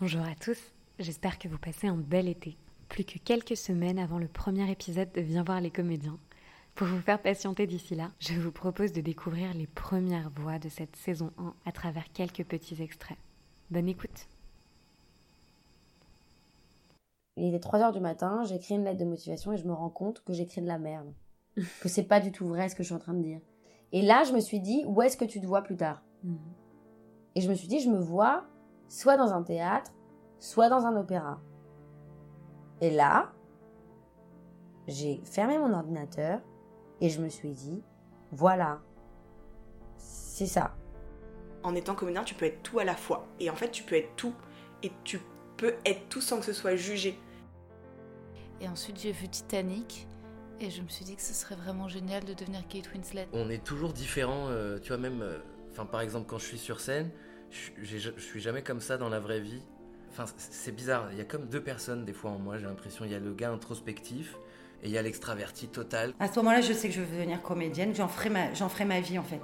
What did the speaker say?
Bonjour à tous, j'espère que vous passez un bel été. Plus que quelques semaines avant le premier épisode de Viens voir les comédiens. Pour vous faire patienter d'ici là, je vous propose de découvrir les premières voix de cette saison 1 à travers quelques petits extraits. Bonne écoute Il est 3 heures du matin, j'écris une lettre de motivation et je me rends compte que j'écris de la merde. que c'est pas du tout vrai ce que je suis en train de dire. Et là, je me suis dit, où est-ce que tu te vois plus tard? Mhm. Et je me suis dit, je me vois soit dans un théâtre, soit dans un opéra. Et là, j'ai fermé mon ordinateur et je me suis dit, voilà, c'est ça. En étant comédien, tu peux être tout à la fois. Et en fait, tu peux être tout. Et tu peux être tout sans que ce soit jugé. Et ensuite, j'ai vu Titanic et je me suis dit que ce serait vraiment génial de devenir Kate Winslet. On est toujours différents, euh, tu vois, même, euh, enfin, par exemple, quand je suis sur scène, je, suis jamais comme ça dans la vraie vie. Enfin, c'est bizarre, il y a comme deux personnes des fois en moi, j'ai l'impression. Il y a le gars introspectif et il y a l'extraverti total. À ce moment-là, je sais que je veux devenir comédienne, j'en ferai ma, j'en ferai ma vie en fait.